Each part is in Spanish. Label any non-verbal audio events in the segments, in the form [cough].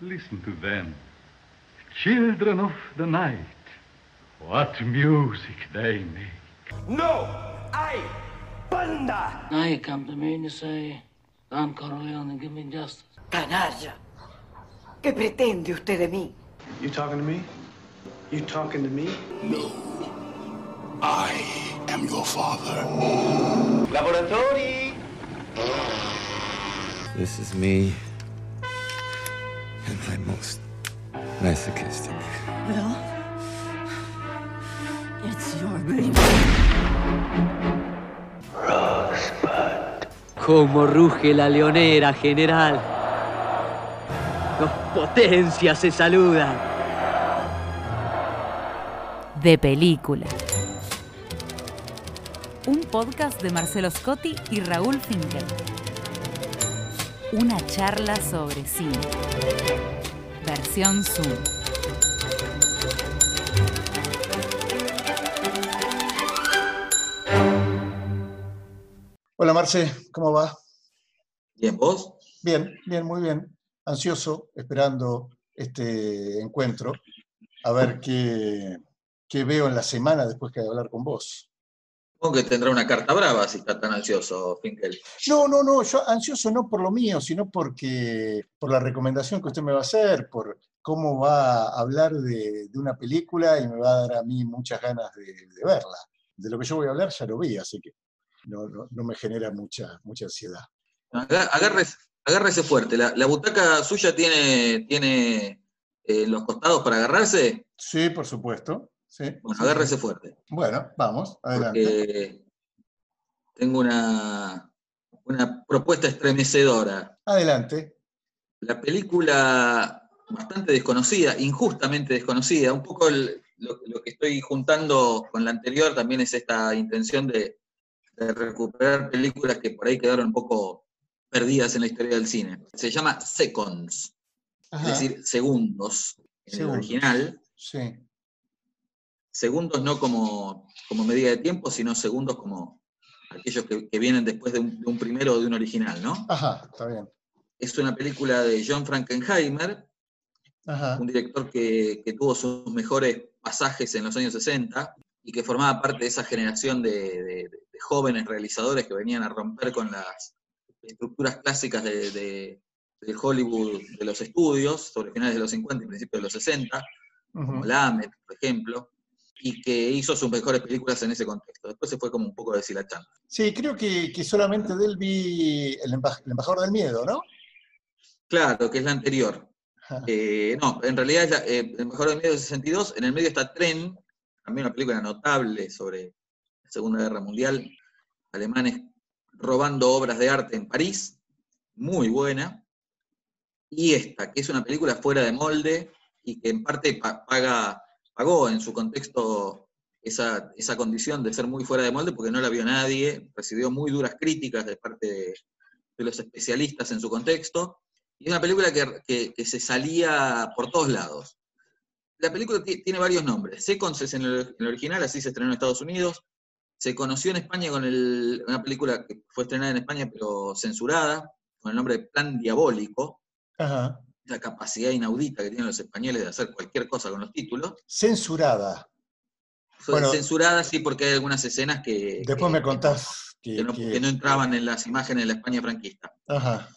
Listen to them. Children of the night. What music they make. No! I! Banda! Now you come to me and you say, Don Corleone, give me justice. Canalla. ¿Qué pretende usted de mí? You talking to me? You talking to me? No. I am your father. Laboratori! This is me my most masochistic. Well, it's your baby. Cómo ruge la leonera, general. Dos potencias se saludan. De película. Un podcast de Marcelo Scotti y Raúl Finkel. Una charla sobre cine. Zoom. Hola Marce, ¿cómo va? Bien, ¿vos? Bien, bien, muy bien. Ansioso, esperando este encuentro, a ver qué, qué veo en la semana después que de hablar con vos. Supongo que tendrá una carta brava si está tan ansioso, Finkel. No, no, no, yo ansioso no por lo mío, sino porque por la recomendación que usted me va a hacer, por cómo va a hablar de, de una película y me va a dar a mí muchas ganas de, de verla. De lo que yo voy a hablar ya lo vi, así que no, no, no me genera mucha, mucha ansiedad. Agárrese, agárrese fuerte. ¿La, la butaca suya tiene, tiene eh, los costados para agarrarse? Sí, por supuesto. Sí, Bueno, sí, agárrese sí. fuerte. Bueno, vamos, adelante. Porque tengo una, una propuesta estremecedora. Adelante. La película bastante desconocida, injustamente desconocida, un poco el- lo, lo que estoy juntando con la anterior también es esta intención de, de recuperar películas que por ahí quedaron un poco perdidas en la historia del cine. Se llama Seconds, Ajá, es decir, segundos en Segundos. el original. sí. Segundos no como, como medida de tiempo, sino segundos como aquellos que, que vienen después de un, de un primero o de un original, ¿no? Ajá, está bien. Es una película de John Frankenheimer, Ajá. un director que, que tuvo sus mejores pasajes en los años 60 y que formaba parte de esa generación de, de- de jóvenes realizadores que venían a romper con las estructuras clásicas de, de- del Hollywood de los estudios, sobre finales de los 50 y principios de los 60, como Ujú. Lamed, por ejemplo, y que hizo sus mejores películas en ese contexto. Después se fue como un poco deshilachando. Sí, creo que, que solamente de él vi el, emba- el embajador del miedo, ¿no? Claro, que es la anterior. [laughs] Eh, no, en realidad es la- eh, el mejor del medio de 62. En el medio está Tren, también una película notable sobre la Segunda Guerra Mundial. Alemanes robando obras de arte en París, muy buena. Y esta, que es una película fuera de molde y que en parte pa- paga, pagó en su contexto esa, esa condición de ser muy fuera de molde porque no la vio nadie, recibió muy duras críticas de parte de los especialistas en su contexto. Y es una película que, que- que se salía por todos lados. La película ti- tiene varios nombres. Seconds es en el, en el original, así se estrenó en Estados Unidos. Se conoció en España con el- una película que fue estrenada en España pero censurada, con el nombre de Plan Diabólico, Ajá. la capacidad inaudita que tienen los españoles de hacer cualquier cosa con los títulos. Censurada. Fue Bueno. censurada, sí, porque hay algunas escenas que, Después que- me contás que, que no, que no entraban en las imágenes de la España franquista. Ajá.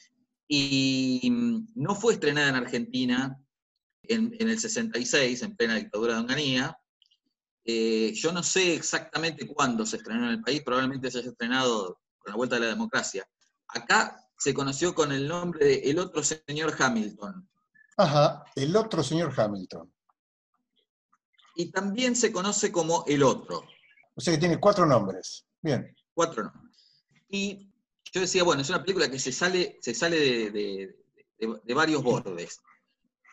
Y mm, no fue estrenada en Argentina en, en el 66, en plena dictadura de Onganía. Eh, yo no sé exactamente cuándo se estrenó en el país, probablemente se haya estrenado con la vuelta de la democracia. Acá se conoció con el nombre de El otro señor Hamilton. Ajá. El otro señor Hamilton. Y también se conoce como El otro. O sea que tiene cuatro nombres. Bien. cuatro nombres. Y yo decía, bueno, es una película que se sale, se sale de, de- varios bordes.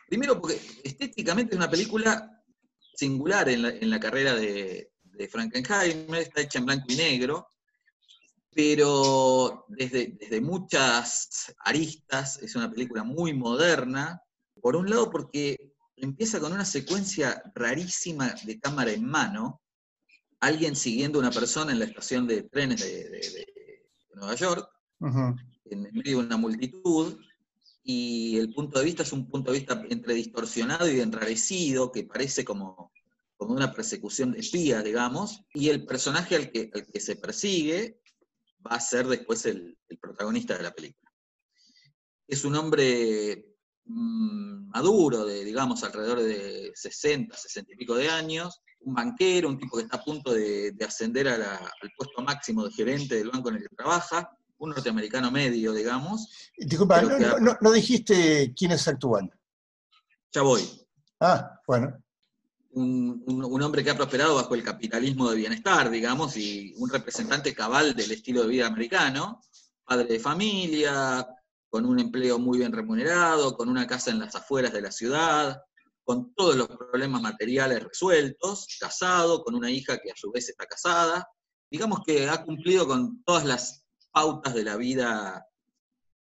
Primero porque estéticamente es una película singular en la, en la carrera de, Frankenheimer, está hecha en blanco y negro, pero desde, desde muchas aristas es una película muy moderna. Por un lado porque empieza con una secuencia rarísima de cámara en mano, alguien siguiendo a una persona en la estación de trenes de Nueva York, Ujú. en medio de una multitud, y el punto de vista es un punto de vista entre distorsionado y enrarecido, que parece como, como una persecución de espías, digamos, y el personaje al que, al que se persigue va a ser después el, el protagonista de la película. Es un hombre mm, maduro, de, digamos, alrededor de 60, 60 y pico de años, un banquero, un tipo que está a punto de, de ascender a la- al puesto máximo de gerente del banco en el que trabaja, un norteamericano medio, digamos. Disculpa, no, ha- no- no dijiste quiénes actúan. Ya voy. Ah, bueno. un, un- un hombre que ha prosperado bajo el capitalismo de bienestar, digamos, y un representante cabal del estilo de vida americano, padre de familia, con un empleo muy bien remunerado, con una casa en las afueras de la ciudad, con todos los problemas materiales resueltos, casado, con una hija que a su vez está casada. Digamos que ha cumplido con todas las pautas de la vida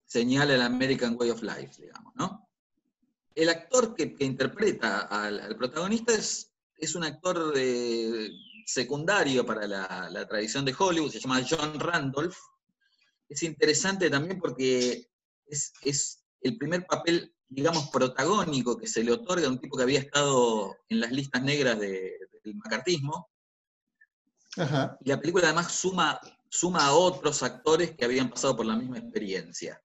señala el American Way of Life, digamos, ¿no? El actor que, interpreta al, protagonista es, es un actor eh, secundario para la, la tradición de Hollywood, se llama John Randolph. Es interesante también porque es, es el primer papel, digamos, protagónico que se le otorga a un tipo que había estado en las listas negras de- del macartismo. Ajá. Y la película además suma, suma a otros actores que habían pasado por la misma experiencia.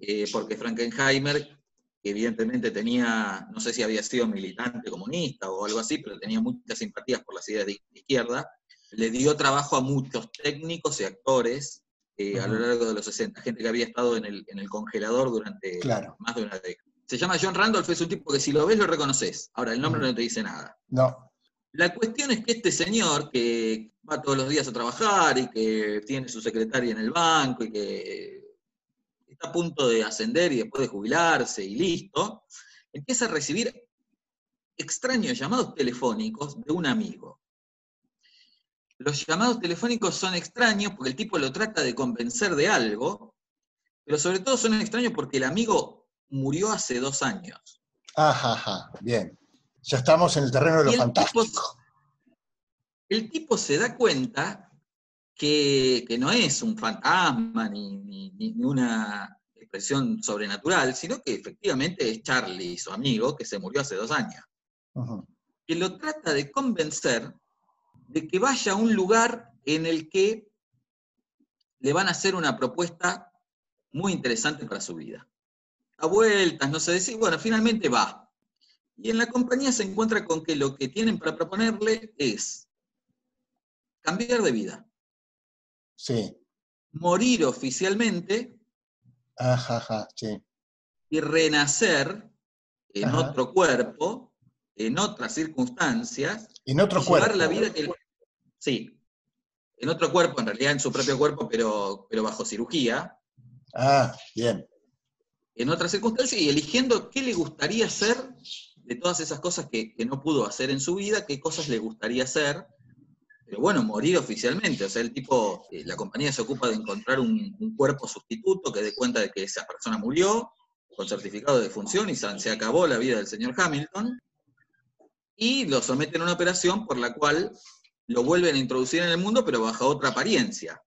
Eh, porque Frankenheimer, que evidentemente tenía, no sé si había sido militante comunista o algo así, pero tenía muchas simpatías por las ideas de izquierda, le dio trabajo a muchos técnicos y actores eh, a lo largo de los 60, gente que había estado en el, en el congelador durante Claro. más de una década. Se llama John Randolph, es un tipo que si lo ves lo reconoces. Ahora, el nombre no te dice nada. No. La cuestión es que este señor que va todos los días a trabajar y que tiene su secretaria en el banco y que está a punto de ascender y después de jubilarse y listo, empieza a recibir extraños llamados telefónicos de un amigo. Los llamados telefónicos son extraños porque el tipo lo trata de convencer de algo, pero sobre todo son extraños porque el amigo murió hace dos años. Ajá, ajá. Bien. Ya estamos en el terreno de lo el fantástico. tipo, el tipo se da cuenta que, que no es un fantasma ni, ni- ni- una expresión sobrenatural, sino que efectivamente es Charlie, su amigo, que se murió hace dos años. Que lo trata de convencer de que vaya a un lugar en el que le van a hacer una propuesta muy interesante para su vida. A vueltas, no sé decir, bueno, finalmente va. Y en la compañía se encuentra con que lo que tienen para proponerle es cambiar de vida, Sí. morir oficialmente Ajá, ajá, sí. y renacer en Ajá. otro cuerpo, en otras circunstancias, En otro y cuerpo. la vida que... Sí, en otro cuerpo, en realidad en su propio cuerpo, pero, pero bajo cirugía, Ah, bien. En otras circunstancias, y eligiendo qué le gustaría hacer de todas esas cosas que, no pudo hacer en su vida, qué cosas le gustaría hacer, pero bueno, morir oficialmente, o sea, el tipo, eh, la compañía se ocupa de encontrar un, cuerpo sustituto que dé cuenta de que esa persona murió, con certificado de defunción, y se se acabó la vida del señor Hamilton, y lo someten a una operación por la cual lo vuelven a introducir en el mundo, pero bajo otra apariencia.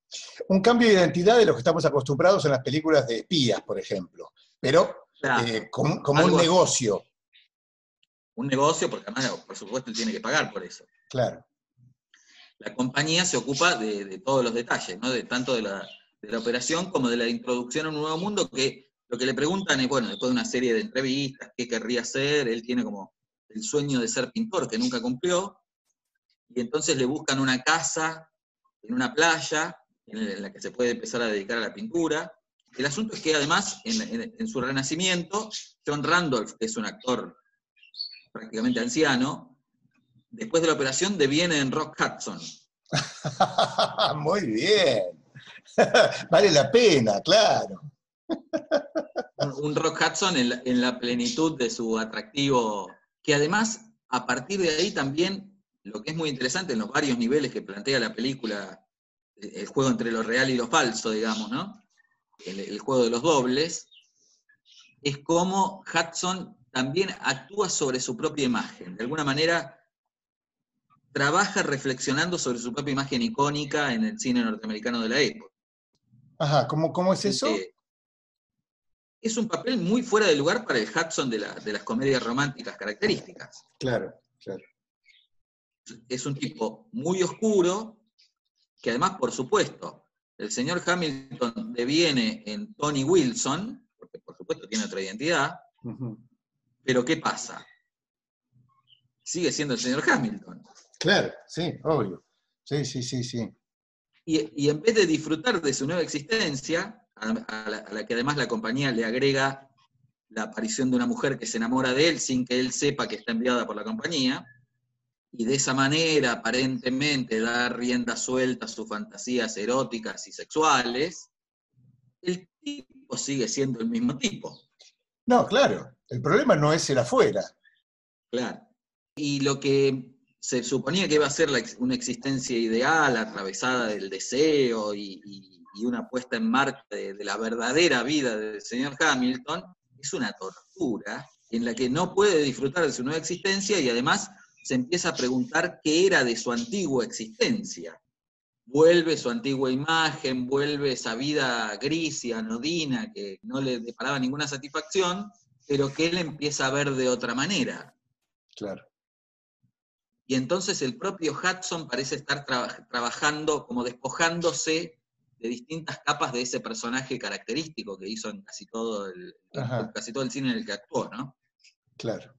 Un cambio de identidad de los que estamos acostumbrados en las películas de espías, por ejemplo. Pero Claro. eh, como, como un negocio, Un negocio, porque además, por supuesto, él tiene que pagar por eso. claro. la compañía se ocupa de, de todos los detalles, ¿no? de tanto de la, de la operación como de la introducción a un nuevo mundo, que lo que le preguntan es, bueno, después de una serie de entrevistas, qué querría hacer, él tiene como el sueño de ser pintor que nunca cumplió, y entonces le buscan una casa en una playa en la que se puede empezar a dedicar a la pintura. El asunto es que además, en, en- en su renacimiento, John Randolph, que es un actor prácticamente anciano, después de la operación deviene en Rock Hudson. [laughs] Muy bien. [laughs] vale la pena, claro. un, Rock Hudson en la, en la plenitud de su atractivo, que además, a partir de ahí también, lo que es muy interesante en los varios niveles que plantea la película, el, el juego entre lo real y lo falso, digamos, ¿no? El, el juego de los dobles, es cómo Hudson también actúa sobre su propia imagen. De alguna manera, trabaja reflexionando sobre su propia imagen icónica en el cine norteamericano de la época. Ajá, ¿cómo, cómo es eso? Eh, es un papel muy fuera de lugar para el Hudson de, la- de las comedias románticas características. Claro, claro. Es un tipo muy oscuro, que además, por supuesto, el señor Hamilton deviene en Tony Wilson, porque por supuesto tiene otra identidad, pero ¿qué pasa? Sigue siendo el señor Hamilton. Claro, sí, obvio. Sí, sí, sí, sí. Y, y en vez de disfrutar de su nueva existencia, a, a la, a la que además la compañía le agrega la aparición de una mujer que se enamora de él sin que él sepa que está enviada por la compañía, y de esa manera aparentemente dar rienda suelta a sus fantasías eróticas y sexuales, el tipo sigue siendo el mismo tipo. No, claro. El problema no es el afuera. Claro. Y lo que se suponía que iba a ser la una existencia ideal, atravesada del deseo y, y- y una puesta en marcha de, de la verdadera vida del señor Hamilton, es una tortura en la que no puede disfrutar de su nueva existencia y además se empieza a preguntar qué era de su antigua existencia. Vuelve su antigua imagen, vuelve esa vida gris y anodina que no le deparaba ninguna satisfacción, pero que él empieza a ver de otra manera. Claro. Y entonces el propio Hudson parece estar traba- trabajando, como despojándose de distintas capas de ese personaje característico que hizo en casi todo el, en casi todo el cine en el que actuó, ¿no? Claro.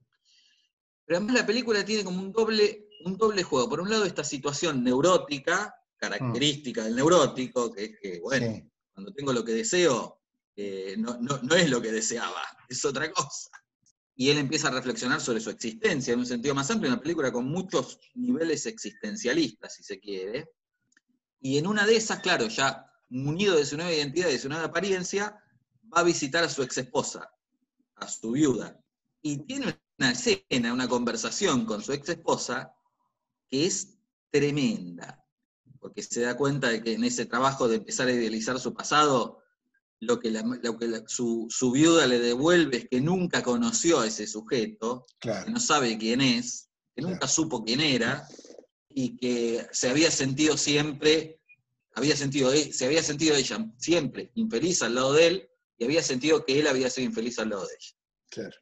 Pero además la película tiene como un doble, un doble juego. Por un lado, esta situación neurótica, característica del neurótico, que es que, bueno, Sí. cuando tengo lo que deseo, eh, no, no- no es lo que deseaba, [laughs] es otra cosa. Y él empieza a reflexionar sobre su existencia en un sentido más amplio, una película con muchos niveles existencialistas, si se quiere. Y en una de esas, claro, ya munido de su nueva identidad y de su nueva apariencia, va a visitar a su ex esposa, a su viuda. Y tiene una escena, una conversación con su ex esposa que es tremenda, porque se da cuenta de que en ese trabajo de empezar a idealizar su pasado, lo que, la- lo que la- su, su viuda le devuelve es que nunca conoció a ese sujeto, que no sabe quién es, que nunca supo quién era, y que se había sentido siempre, había sentido, e- se había sentido ella siempre infeliz al lado de él, y había sentido que él había sido infeliz al lado de ella. Claro.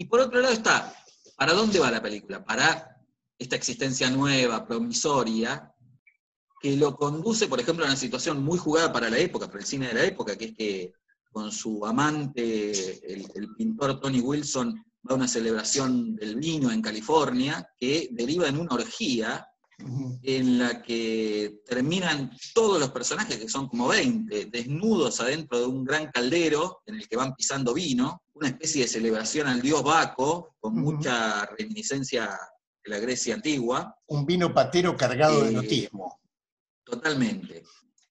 Y por otro lado está, ¿para dónde va la película? Para esta existencia nueva, promisoria, que lo conduce, por ejemplo, a una situación muy jugada para la época, para el cine de la época, que es que con su amante, el, el pintor Tony Wilson, va a una celebración del vino en California, que deriva en una orgía En la que terminan todos los personajes, que son como 20, desnudos adentro de un gran caldero en el que van pisando vino, una especie de celebración al dios Baco, con mucha reminiscencia de la Grecia antigua, Un vino patero cargado de Eh, erotismo. totalmente.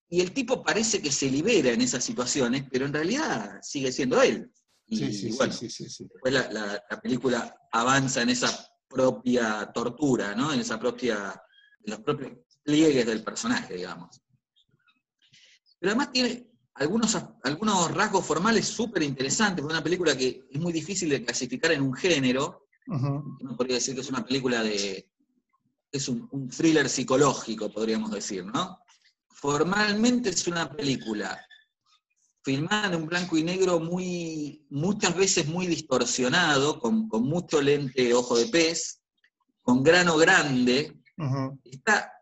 Y el tipo parece que se libera en esas situaciones, pero en realidad sigue siendo él. Y Sí, sí, sí, bueno, sí, sí, sí. después la, la- la película avanza en esa propia tortura, ¿no? En esa propia, los propios pliegues del personaje, digamos. Pero además tiene algunos, algunos rasgos formales súper interesantes, una película que es muy difícil de clasificar en un género, uno podría decir que es una película de, es un, un thriller psicológico, podríamos decir, ¿no? Formalmente es una película filmada en un blanco y negro muy, muchas veces muy distorsionado, con, con mucho lente ojo de pez, con grano grande, Está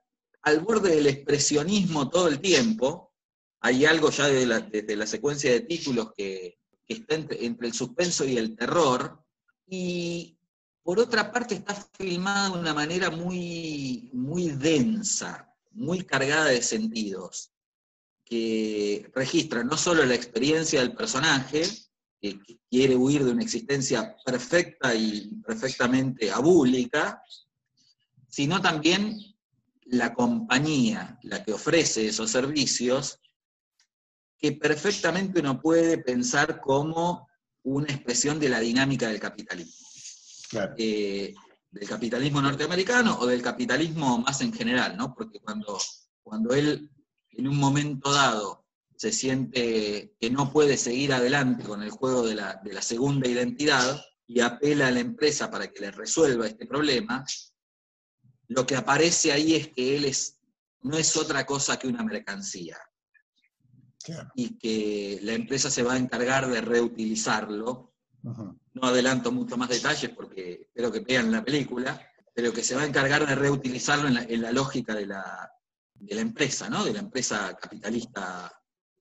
al borde del expresionismo todo el tiempo. Hay algo ya desde la, secuencia de títulos que, está entre, el suspenso y el terror. Y por otra parte está filmada de una manera muy, muy densa, muy cargada de sentidos, que registra no solo la experiencia del personaje, que quiere huir de una existencia perfecta y perfectamente abúlica, sino también la compañía, la que ofrece esos servicios, que perfectamente uno puede pensar como una expresión de la dinámica del capitalismo. Claro. Eh, del capitalismo norteamericano o del capitalismo más en general, ¿no? Porque cuando, cuando él en un momento dado se siente que no puede seguir adelante con el juego de la, de la segunda identidad y apela a la empresa para que le resuelva este problema, lo que aparece ahí es que él es, no es otra cosa que una mercancía. y que la empresa se va a encargar de reutilizarlo. No adelanto mucho más detalles porque espero que vean la película, pero que se va a encargar de reutilizarlo en la, lógica de la, de la empresa, ¿no? De la empresa capitalista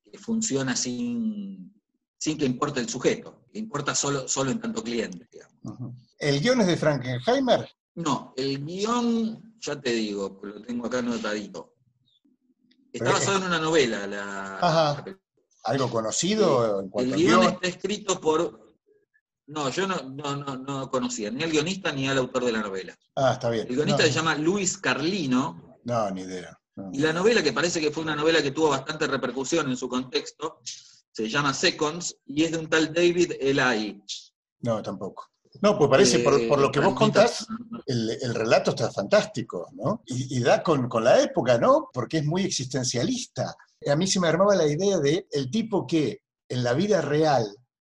que funciona sin, sin que importe el sujeto, que importa solo, solo en tanto cliente. ¿El guion es de Frankenheimer? No, el guion, ya te digo, lo tengo acá anotadito. Está basado en una novela. La, ¿Algo conocido en El guion está escrito por... No, yo no, no, no, conocía ni al guionista ni al autor de la novela. Ah, está bien. El guionista se llama Luis Carlino. No, ni idea. Y la novela, que parece que fue una novela que tuvo bastante repercusión en su contexto, se llama Seconds y es de un tal David Eli. No, tampoco. No, pues parece, por, lo que vos contás, el, relato está fantástico, ¿no? Y, da con, la época, ¿no? Porque es muy existencialista. A mí se me armaba la idea de el tipo que en la vida real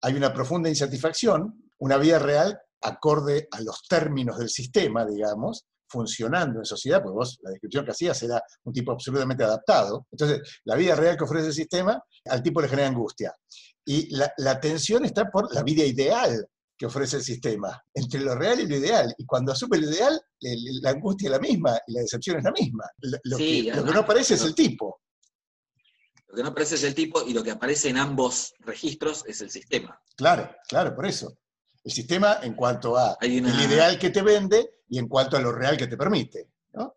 hay una profunda insatisfacción, una vida real acorde a los términos del sistema, digamos, funcionando en sociedad, porque vos la descripción que hacías era un tipo absolutamente adaptado. Entonces, la vida real que ofrece el sistema al tipo le genera angustia. Y la, la tensión está por la vida ideal que ofrece el sistema, entre lo real y lo ideal. Y cuando asume lo ideal, la angustia es la misma y la decepción es la misma. Lo, que, no aparece es el tipo. Lo que no aparece es el tipo y lo que aparece en ambos registros es el sistema. Claro, claro, por eso. El sistema en cuanto a el ideal que te vende y en cuanto a lo real que te permite. ¿no?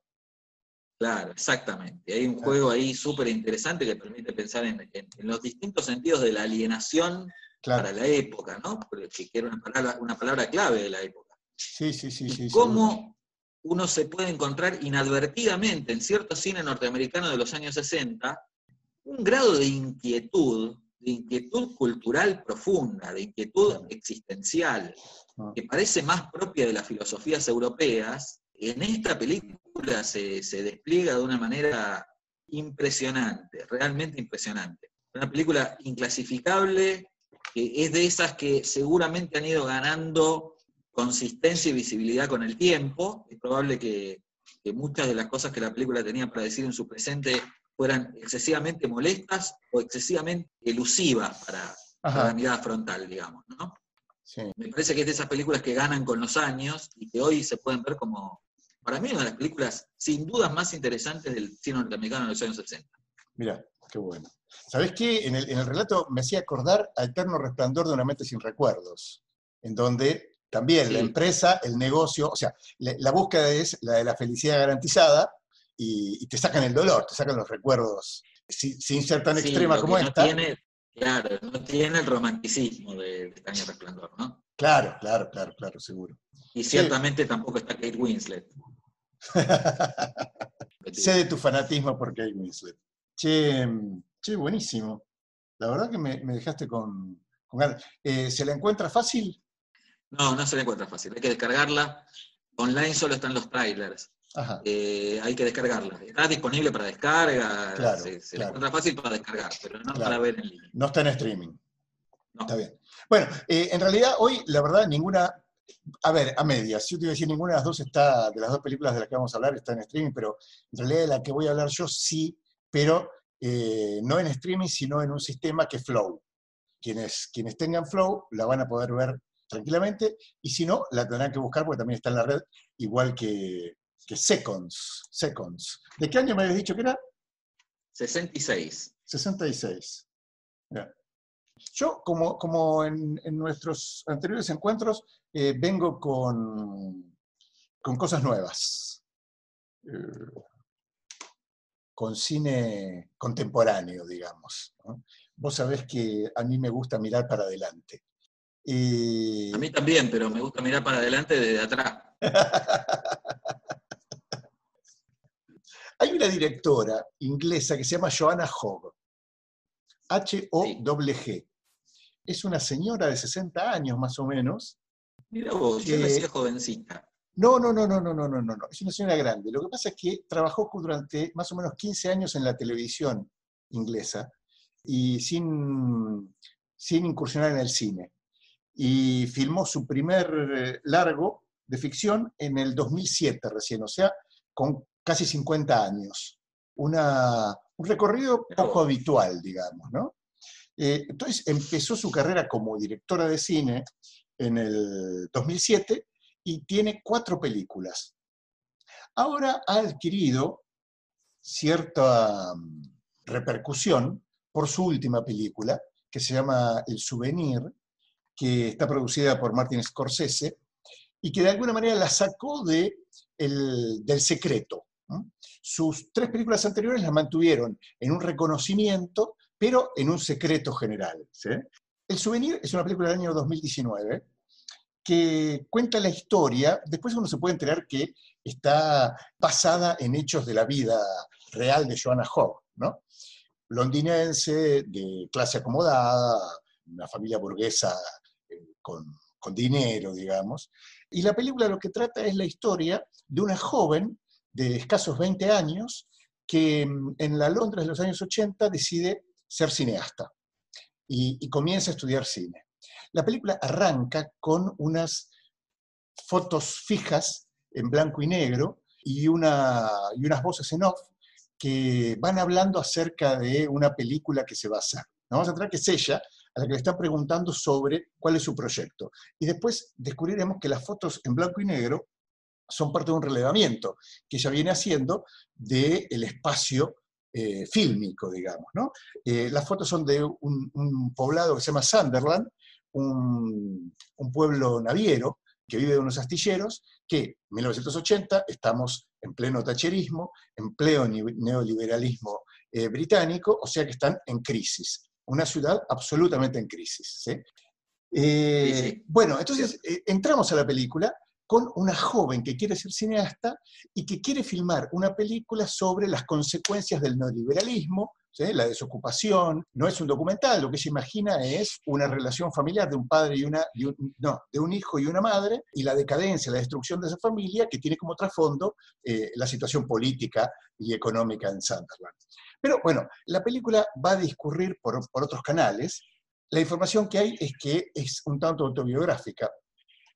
Claro, exactamente. Hay un juego ahí súper interesante que permite pensar en, los distintos sentidos de la alienación para la época, ¿no? que era una palabra, una palabra clave de la época. Sí, sí, sí. sí cómo uno se puede encontrar inadvertidamente en cierto cine norteamericano de los años 60 un grado de inquietud, de inquietud cultural profunda, de inquietud existencial, Ah. que parece más propia de las filosofías europeas, en esta película se, despliega de una manera impresionante, realmente impresionante. Una película inclasificable, que es de esas que seguramente han ido ganando consistencia y visibilidad con el tiempo. Es probable que, muchas de las cosas que la película tenía para decir en su presente fueran excesivamente molestas o excesivamente elusivas para, para la mirada frontal, digamos. ¿no? Me parece que es de esas películas que ganan con los años y que hoy se pueden ver como, para mí, una de las películas sin dudas más interesantes del cine norteamericano de los años 60. Mira, qué bueno. ¿Sabés qué? En el, relato me hacía acordar a Eterno Resplandor de una mente sin recuerdos, en donde también la empresa, el negocio, o sea, la, búsqueda es la de la felicidad garantizada y, te sacan el dolor, te sacan los recuerdos, sin, ser tan extrema como esta. Claro, no tiene el romanticismo de, de Resplandor, ¿no? Claro, claro, claro, claro, seguro. Y ciertamente tampoco está Kate Winslet. [laughs] sé de tu fanatismo por Kate Winslet. Che, che buenísimo. La verdad que me, dejaste con, ganas. Eh, ¿Se la encuentra fácil? No, no se la encuentra fácil. Hay que descargarla. Online solo están los trailers. Eh, hay que descargarla. Está disponible para descarga, se, encuentra fácil para descargar, pero no para ver en línea. No está en streaming. Está bien. Bueno, eh, en realidad hoy, la verdad, ninguna, a ver, a medias, yo te iba a decir, ninguna de las dos está, de las dos películas de las que vamos a hablar, está en streaming, pero en realidad de la que voy a hablar yo sí, pero eh, no en streaming, sino en un sistema que Flow. Quienes, quienes tengan Flow la van a poder ver tranquilamente, y si no, la tendrán que buscar porque también está en la red, igual que, que Seconds, Seconds. ¿De qué año me habías dicho que era? 66. 66. Yo, como, como en, nuestros anteriores encuentros, eh, vengo con, con cosas nuevas. Eh, con cine contemporáneo, digamos. Vos sabés que a mí me gusta mirar para adelante. A mí también, pero me gusta mirar para adelante desde atrás. [laughs] Hay una directora inglesa que se llama Joanna Hogg. H-O-G. Es una señora de 60 años más o menos. Mira vos, yo decía jovencita. No, no, no, no, no, no, no, no, no. Es una señora grande. Lo que pasa es que trabajó durante más o menos 15 años en la televisión inglesa y sin, sin incursionar en el cine. Y filmó su primer eh, largo de ficción en el 2007 recién, o sea, con casi 50 años. Una, Un recorrido poco habitual, digamos, ¿no? Eh, entonces empezó su carrera como directora de cine en el 2007 y tiene cuatro películas. Ahora ha adquirido cierta mm, repercusión por su última película, que se llama El Souvenir, que está producida por Martin Scorsese, y que de alguna manera la sacó de del secreto. Sus tres películas anteriores las mantuvieron en un reconocimiento, pero en un secreto general. El Souvenir es una película del año 2019 que cuenta la historia, después uno se puede enterar que está basada en hechos de la vida real de Joanna Hogg, ¿no? londinense, de clase acomodada, una familia burguesa eh, con, dinero, digamos. Y la película lo que trata es la historia de una joven de escasos 20 años que mm, en la Londres de los años 80 decide ser cineasta y, comienza a estudiar cine. La película arranca con unas fotos fijas en blanco y negro y, una, y unas voces en off que van hablando acerca de una película que se va a hacer. Vamos a entrar que es ella a la que le están preguntando sobre cuál es su proyecto. Y después descubriremos que las fotos en blanco y negro son parte de un relevamiento que ella viene haciendo del espacio eh, fílmico, digamos. Eh, las fotos son de un, poblado que se llama Sunderland, un, un pueblo naviero que vive de unos astilleros, que en 1980 estamos en pleno tacherismo, en pleno neoliberalismo eh, británico, o sea que están en crisis. Una ciudad absolutamente en crisis. Eh, bueno, entonces eh, entramos a la película con una joven que quiere ser cineasta y que quiere filmar una película sobre las consecuencias del neoliberalismo, la desocupación. No es un documental, lo que ella imagina es una relación familiar de un padre y una, no, de un hijo y una madre, y la decadencia, la destrucción de esa familia que tiene como trasfondo eh, la situación política y económica en Sunderland. Pero bueno, la película va a discurrir por, otros canales. La información que hay es que es un tanto autobiográfica.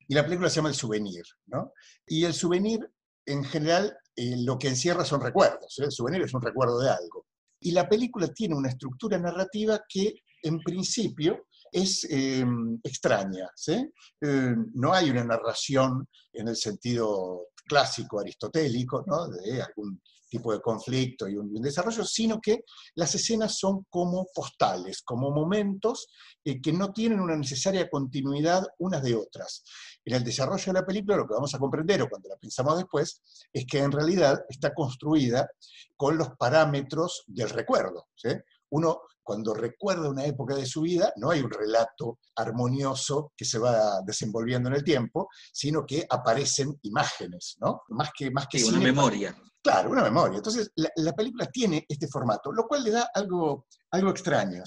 Y la película se llama El Souvenir, ¿no? Y el souvenir, en general, eh, lo que encierra son recuerdos. ¿eh? El souvenir es un recuerdo de algo. Y la película tiene una estructura narrativa que, en principio, es em, extraña. Eh, no hay una narración en el sentido clásico aristotélico, de algún tipo de conflicto y un, desarrollo, sino que las escenas son como postales, como momentos eh, que no tienen una necesaria continuidad unas de otras. En el desarrollo de la película lo que vamos a comprender, o cuando la pensamos después, es que en realidad está construida con los parámetros del recuerdo. Uno, cuando recuerda una época de su vida, no hay un relato armonioso que se va desenvolviendo en el tiempo, sino que aparecen imágenes, ¿no? Más que, más que una memoria. Claro, una memoria. Entonces, la, película tiene este formato, lo cual le da algo, algo extraño.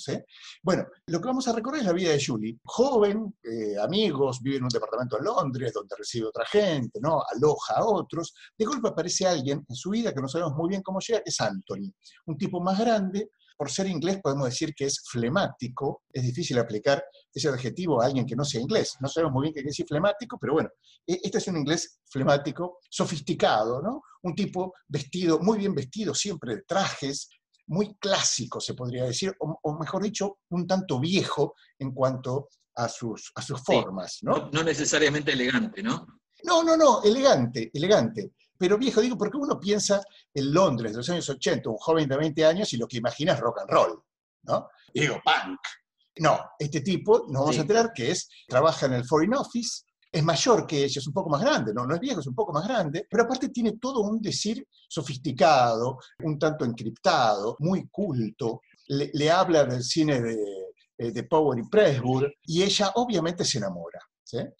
Bueno, lo que vamos a recorrer es la vida de Julie. Joven, eh, amigos, vive en un departamento en Londres donde recibe otra gente, ¿no? aloja a otros. De golpe aparece alguien en su vida que no sabemos muy bien cómo llega, que es Anthony. Un tipo más grande, por ser inglés podemos decir que es flemático, es difícil aplicar ese adjetivo a alguien que no sea inglés. No sabemos muy bien qué quiere decir flemático, pero bueno, e-, este es un inglés flemático, sofisticado, ¿no? Un tipo vestido, muy bien vestido, siempre de trajes, muy clásico, se podría decir, o, mejor dicho, un tanto viejo en cuanto a sus, a sus formas, ¿no? ¿no? necesariamente elegante, ¿no? No, no, no, elegante, elegante. Pero viejo, digo, porque uno piensa en Londres de los años 80, un joven de 20 años, y lo que imagina es rock and roll, ¿no? digo, punk. No, este tipo, nos vamos a enterar que es, trabaja en el Foreign Office, es mayor que ella, es un poco más grande, no, no es viejo, es un poco más grande, pero aparte tiene todo un decir sofisticado, un tanto encriptado, muy culto, le, habla del cine de, eh, de Power y Pressburg, y ella obviamente se enamora.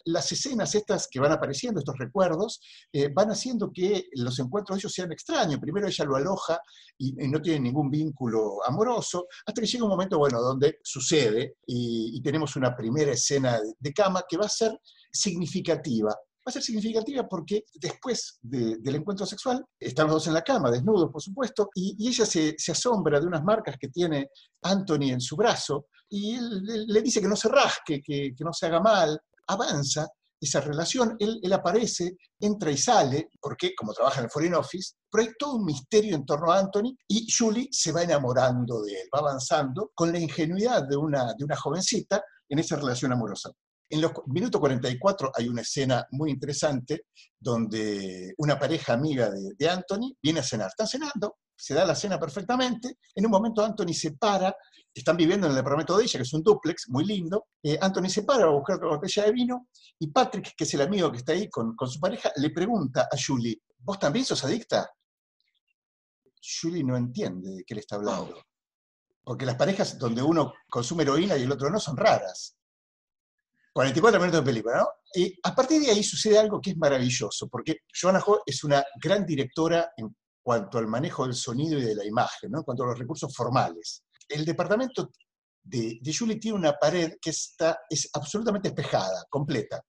Las escenas estas que van apareciendo, estos recuerdos, eh, van haciendo que los encuentros de ellos sean extraños. Primero ella lo aloja y, no tiene ningún vínculo amoroso, hasta que llega un momento, bueno, donde sucede y, tenemos una primera escena de, cama que va a ser significativa. Va a ser significativa porque después del encuentro sexual están los dos en la cama, desnudos por supuesto, y, ella se, asombra de unas marcas que tiene Anthony en su brazo y le dice que no se rasque, que, que no se haga mal, avanza esa relación, él, él aparece, entra y sale, porque como trabaja en el Foreign Office, pero hay todo un misterio en torno a Anthony y Julie se va enamorando de él, va avanzando con la ingenuidad de una, de una jovencita en esa relación amorosa. En los minuto 44 hay una escena muy interesante donde una pareja amiga de, de Anthony viene a cenar. Están cenando, se da la cena perfectamente. En un momento Anthony se para, están viviendo en el departamento de ella, que es un duplex muy lindo. Eh, Anthony se para a buscar otra botella de vino y Patrick, que es el amigo que está ahí con, con su pareja, le pregunta a Julie, ¿vos también sos adicta? Julie no entiende de qué le está hablando. Porque las parejas donde uno consume heroína y el otro no son raras. 44 minutos de película, ¿no? Y a partir de ahí sucede algo que es maravilloso, porque Joanna Ho es una gran directora en cuanto al manejo del sonido y de la imagen, ¿no? En cuanto a los recursos formales. El departamento de, Julie tiene una pared que está, es absolutamente espejada, completa,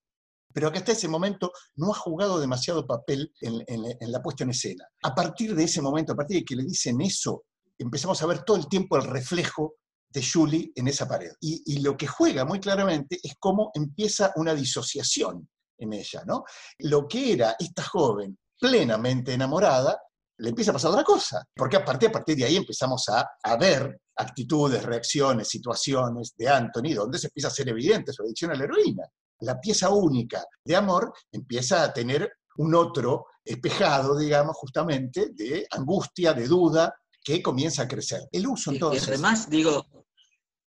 pero que hasta ese momento no ha jugado demasiado papel en la puesta en escena. A partir de ese momento, a partir de que le dicen eso, empezamos a ver todo el tiempo el reflejo de Julie en esa pared. Y, y lo que juega muy claramente es cómo empieza una disociación en ella, ¿no? Lo que era esta joven plenamente enamorada, le empieza a pasar otra cosa, porque a partir, a partir de ahí empezamos a, a ver actitudes, reacciones, situaciones de Anthony, donde se empieza a hacer evidente su adicción a la heroína. La pieza única de amor empieza a tener un otro espejado, digamos, justamente, de angustia, de duda, que comienza a crecer. El uso Y entonces... además, digo,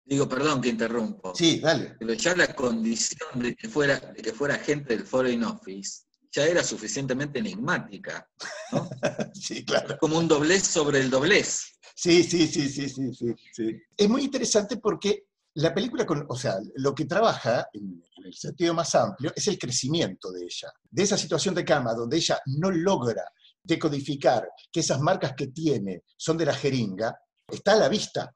digo, perdón que interrumpo. Sí, dale. Pero ya la condición de que fuera, de que fuera agente del Foreign Office ya era suficientemente enigmática. [laughs] sí, claro. Como un doblez sobre el doblez. Sí, sí, sí, sí, sí, sí, sí. Es muy interesante porque la película, con, o sea, lo que trabaja en, en el sentido más amplio es el crecimiento de ella. De esa situación de cama donde ella no logra decodificar que esas marcas que tiene son de la jeringa, está a la vista.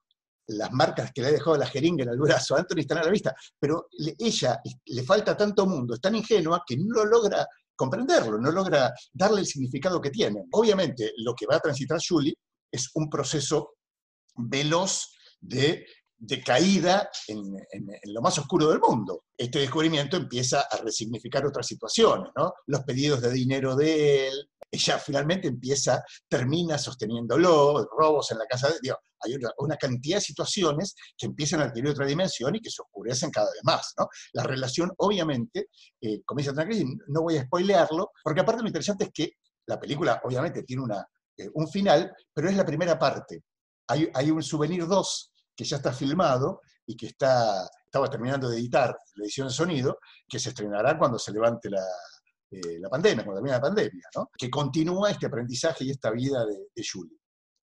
Las marcas que le ha dejado la jeringa en el brazo a Anthony están a la vista, pero le- ella le falta tanto mundo, es tan ingenua que no logra comprenderlo, no logra darle el significado que tiene. Obviamente, lo que va a transitar Julie es un proceso veloz de, de caída en, lo más oscuro del mundo. Este descubrimiento empieza a resignificar otras situaciones, ¿no? Los pedidos de dinero de él, ella finalmente empieza, termina sosteniéndolo, robos en la casa de Dios. Hay una, cantidad de situaciones que empiezan a adquirir otra dimensión y que se oscurecen cada vez más. La relación, obviamente, eh, comienza a crisis, no voy a spoilearlo, porque aparte lo interesante es que la película, obviamente, tiene una, eh, un final, pero es la primera parte. Hay, hay un Souvenir 2 que ya está filmado y que está, estaba terminando de editar la edición de sonido, que se estrenará cuando se levante la, eh, la pandemia, cuando termine la pandemia, ¿no? que continúa este aprendizaje y esta vida de, de Julie.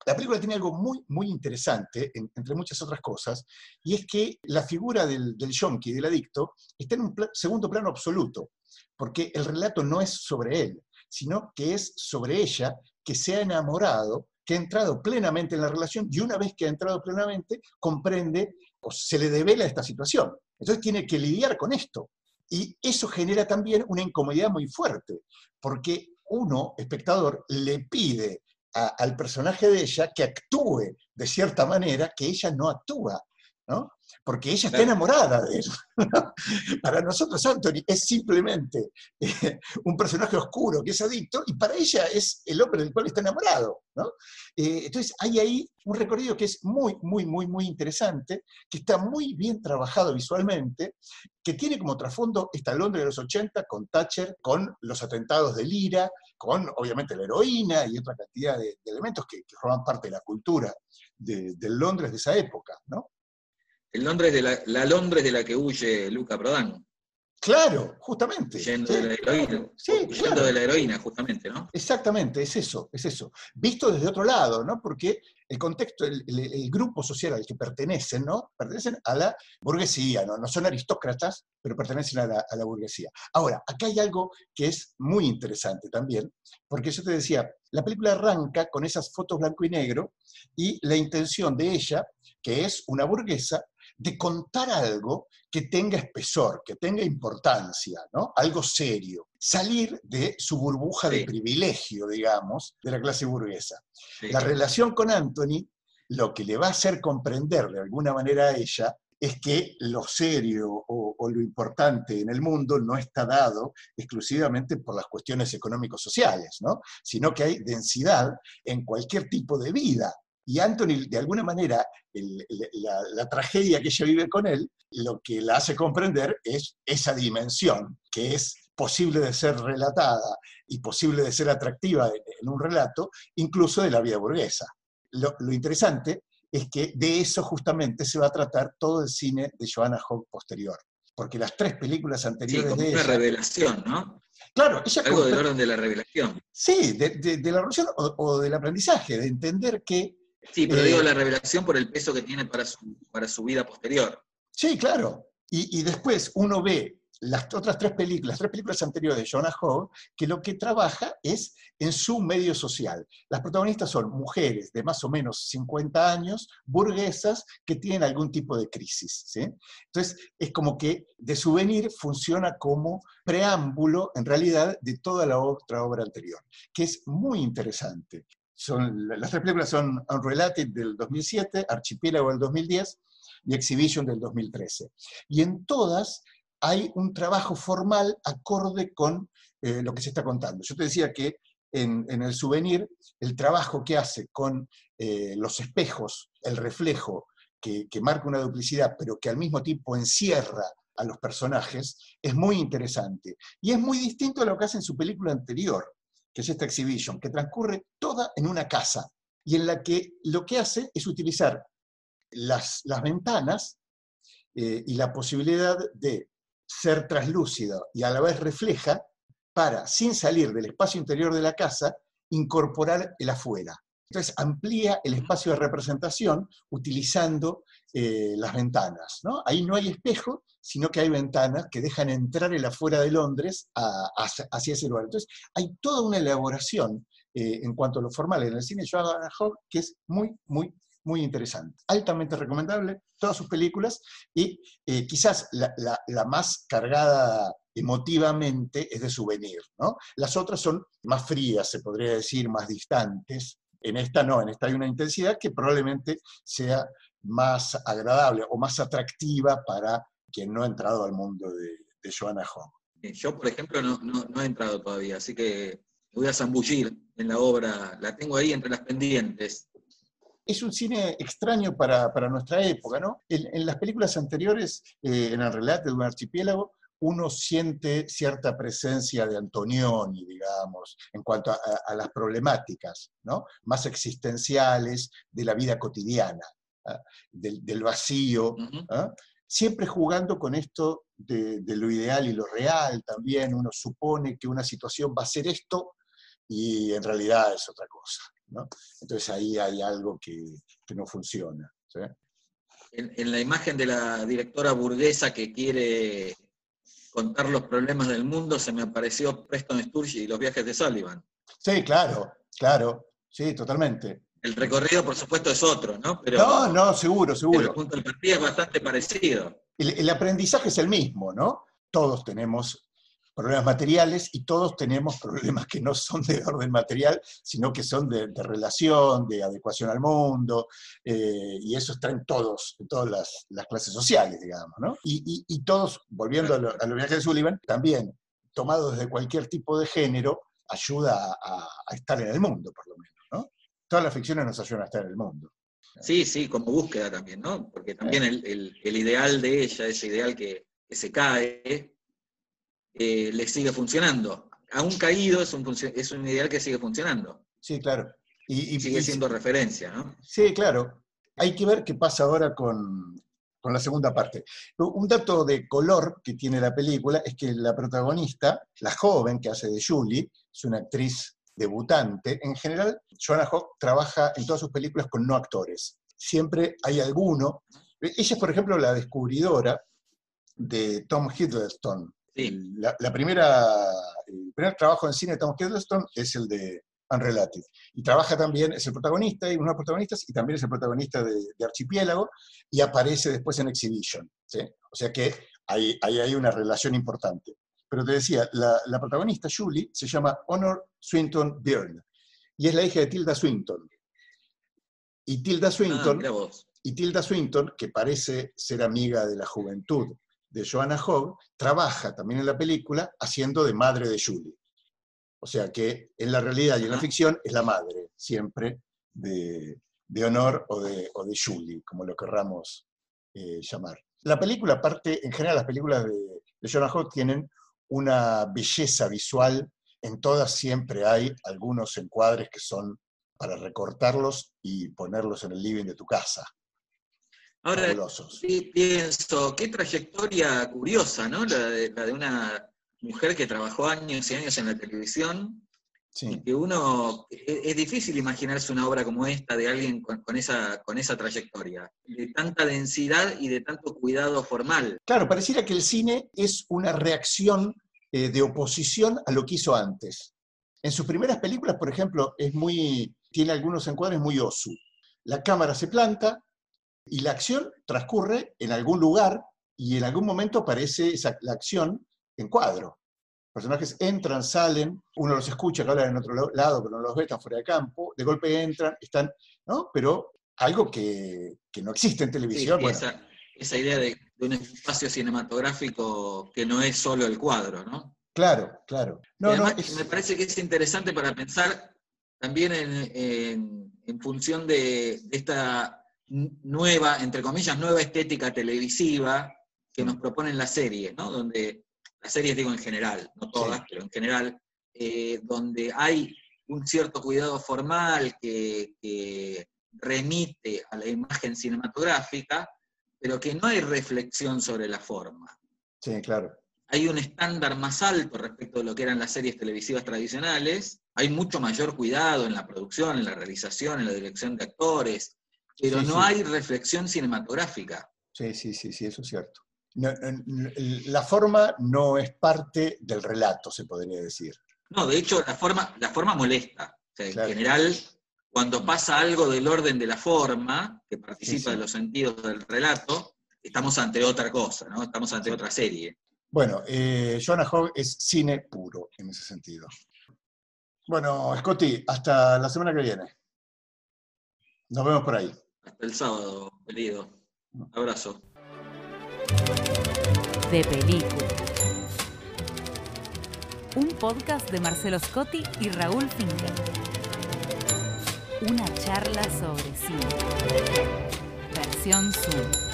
La película tiene algo muy, muy interesante, en- entre muchas otras cosas, y es que la figura del, del yonki, del adicto, está en un pla- segundo plano absoluto, porque el relato no es sobre él, sino que es sobre ella, que se ha enamorado, que ha entrado plenamente en la relación, y una vez que ha entrado plenamente, comprende o se le devela esta situación. Entonces tiene que lidiar con esto. Y eso genera también una incomodidad muy fuerte, porque uno, espectador, le pide al personaje de ella que actúe de cierta manera que ella no actúa, ¿no? Porque ella está enamorada de él. [laughs] para nosotros Anthony es simplemente eh, un personaje oscuro que es adicto y para ella es el hombre del cual está enamorado, ¿no? Eh, entonces hay ahí un recorrido que es muy, muy, muy, muy interesante, que está muy bien trabajado visualmente, que tiene como trasfondo esta Londres de los 80 con Thatcher, con los atentados de Lira, con obviamente la heroína y otra cantidad de, de elementos que, que forman parte de la cultura de, del Londres de esa época, ¿no? El Londres de la, la Londres de la que huye Luca Prodan. Claro, justamente. Huyendo sí, de la heroína. Sí, huyendo claro. de la heroína, justamente, ¿no? Exactamente, es eso, es eso. Visto desde otro lado, ¿no? Porque el contexto, el, el- el grupo social al que pertenecen, ¿no? Pertenecen a la burguesía, ¿no? No son aristócratas, pero pertenecen a la, a la burguesía. Ahora, acá hay algo que es muy interesante también, porque yo te decía, la película arranca con esas fotos blanco y negro y la intención de ella, que es una burguesa, de contar algo que tenga espesor, que tenga importancia, ¿no? Algo serio. Salir de su burbuja de privilegio, digamos, de la clase burguesa. Sí. La relación con Anthony, lo que le va a hacer comprender de alguna manera a ella, es que lo serio o, o, lo importante en el mundo no está dado exclusivamente por las cuestiones económico-sociales, ¿no? sino que hay densidad en cualquier tipo de vida. Y Anthony, de alguna manera, el, la, la, tragedia que ella vive con él, lo que la hace comprender es esa dimensión, que es posible de ser relatada y posible de ser atractiva en, en un relato, incluso de la vida burguesa. Lo, lo, interesante es que de eso justamente se va a tratar todo el cine de Joanna Hogg posterior. Porque las tres películas anteriores sí, como de una ella, revelación, ¿no? Claro, ella Algo del orden de la revelación. Sí, de, de, de la revelación o, o, del aprendizaje, de entender que... Sí, pero eh, digo la revelación por el peso que tiene para su, para su vida posterior. Sí, claro. Y, y después uno ve las otras tres películas, las tres películas anteriores de Jonah Hogg, que lo que trabaja es en su medio social. Las protagonistas son mujeres de más o menos 50 años, burguesas, que tienen algún tipo de crisis. ¿sí? Entonces, es como que de souvenir funciona como preámbulo, en realidad, de toda la otra obra anterior, que es muy interesante. Son, las tres películas son Unrelated del 2007, Archipiélago del 2010 y Exhibition del 2013. Y en todas hay un trabajo formal acorde con eh, lo que se está contando. Yo te decía que en, el souvenir, el trabajo que hace con eh, los espejos, el reflejo que, que, marca una duplicidad, pero que al mismo tiempo encierra a los personajes, es muy interesante. Y es muy distinto a lo que hace en su película anterior, que es esta Exhibition, que transcurre toda en una casa, y en la que lo que hace es utilizar las, las ventanas eh, y la posibilidad de ser traslúcida y a la vez refleja para, sin salir del espacio interior de la casa, incorporar el afuera. Entonces amplía el espacio de representación utilizando eh, las ventanas. ¿no? Ahí no hay espejo, sino que hay ventanas que dejan entrar el afuera de Londres a, a, hacia ese lugar. Entonces hay toda una elaboración eh, en cuanto a lo formal en el cine de Joanna Hogg que es muy, muy, muy interesante. Altamente recomendable, todas sus películas, y eh, quizás la, la, la, más cargada emotivamente es de souvenir. ¿no? Las otras son más frías, se podría decir, más distantes. En esta no, en esta hay una intensidad que probablemente sea más agradable o más atractiva para quien no ha entrado al mundo de, de Joanna Hogg. Yo, por ejemplo, no, no, no he entrado todavía, así que voy a zambullir en la obra, la tengo ahí entre las pendientes es un cine extraño para, para nuestra época, ¿no? En, en, las películas anteriores, eh, en el relato de un archipiélago, uno siente cierta presencia de Antonioni, digamos, en cuanto a, las problemáticas, ¿no? Más existenciales de la vida cotidiana, ¿eh? del, del, vacío, ¿eh? siempre jugando con esto de, de, lo ideal y lo real también. Uno supone que una situación va a ser esto y en realidad es otra cosa. ¿no? Entonces ahí hay algo que, que no funciona. ¿sí? En, en, la imagen de la directora burguesa que quiere contar los problemas del mundo, se me apareció Preston Sturge y los viajes de Sullivan. Sí, claro, claro, sí, totalmente. El recorrido, por supuesto, es otro, ¿no? Pero, no, no, seguro, seguro. El punto de partida es bastante parecido. El, el aprendizaje es el mismo, ¿no? Todos tenemos problemas materiales y todos tenemos problemas que no son de orden material, sino que son de, de relación, de adecuación al mundo, eh, y eso está en todos, en todas las, las clases sociales, digamos, ¿no? Y, y, y todos, volviendo a, lo, a los viajes de Sullivan, también, tomado desde cualquier tipo de género, ayuda a, a, estar en el mundo, por lo menos, ¿no? Todas las ficciones nos ayudan a estar en el mundo. Sí, sí, como búsqueda también, ¿no? Porque también el, el, el ideal de ella, ese ideal que, que se cae, eh, le sigue funcionando. Aún caído es un, es un ideal que sigue funcionando. Sí, claro. Y, y sigue siendo y, referencia, ¿no? Sí, claro. Hay que ver qué pasa ahora con, con la segunda parte. Un dato de color que tiene la película es que la protagonista, la joven que hace de Julie, es una actriz debutante. En general, Joanna Hogg trabaja en todas sus películas con no actores. Siempre hay alguno. Ella es, por ejemplo, la descubridora de Tom Hiddleston, Sí. La, la, primera, el primer trabajo en cine de Tom Hiddleston es el de Unrelated. Y trabaja también, es el protagonista y uno de los protagonistas, y también es el protagonista de, de Archipiélago, y aparece después en Exhibition. ¿sí? O sea que hay, hay, hay, una relación importante. Pero te decía, la, la, protagonista, Julie, se llama Honor Swinton Byrne, y es la hija de Tilda Swinton. Y Tilda Swinton, ah, Y Tilda Swinton, que parece ser amiga de la juventud de Joanna Hogg, trabaja también en la película haciendo de madre de Julie. O sea que en la realidad y en la ficción es la madre siempre de, de Honor o de, o de Julie, como lo querramos eh, llamar. La película, aparte, en general las películas de, de Jonah Hogg tienen una belleza visual, en todas siempre hay algunos encuadres que son para recortarlos y ponerlos en el living de tu casa. Ahora, Fabulosos. sí, pienso, qué trayectoria curiosa, ¿no? La de, la de una mujer que trabajó años y años en la televisión Sí. y que uno, es, es difícil imaginarse una obra como esta de alguien con, con esa, con esa trayectoria, de tanta densidad y de tanto cuidado formal. Claro, pareciera que el cine es una reacción eh, de oposición a lo que hizo antes. En sus primeras películas, por ejemplo, es muy, tiene algunos encuadres muy osu. La cámara se planta y la acción transcurre en algún lugar y en algún momento aparece esa, la acción en cuadro. Personajes entran, salen, uno los escucha que hablan en otro lado, pero no los ve, están fuera de campo, de golpe entran, están, ¿no? Pero algo que, que no existe en televisión. bueno, esa, esa idea de, de un espacio cinematográfico que no es solo el cuadro, ¿no? claro, claro. No, Y no, además, es- me parece que es interesante para pensar también en, en- en función de, de esta nueva, entre comillas, nueva estética televisiva que nos proponen las series, ¿no? Donde, las series digo en general, no todas, Sí. pero en general, eh, donde hay un cierto cuidado formal que, que remite a la imagen cinematográfica, pero que no hay reflexión sobre la forma sí, claro. hay un estándar más alto respecto de lo que eran las series televisivas tradicionales, hay mucho mayor cuidado en la producción, en la realización, en la dirección de actores, pero Sí, no sí. hay reflexión cinematográfica. Sí, sí, sí, sí, eso es cierto. No, no, la forma no es parte del relato, se podría decir. No, de hecho, la forma, la forma molesta. O sea, Claro. En general, cuando pasa algo del orden de la forma, que participa Sí, sí. de los sentidos del relato, estamos ante otra cosa, ¿no? Estamos ante otra serie. Bueno, eh, Jonah Hogg es cine puro en ese sentido. Bueno, Scotty, hasta la semana que viene. Nos vemos por ahí. Hasta el sábado, querido. Abrazo. De película. Un podcast de Marcelo Scotti y Raúl Finkel. Una charla sobre cine. Versión Zoom.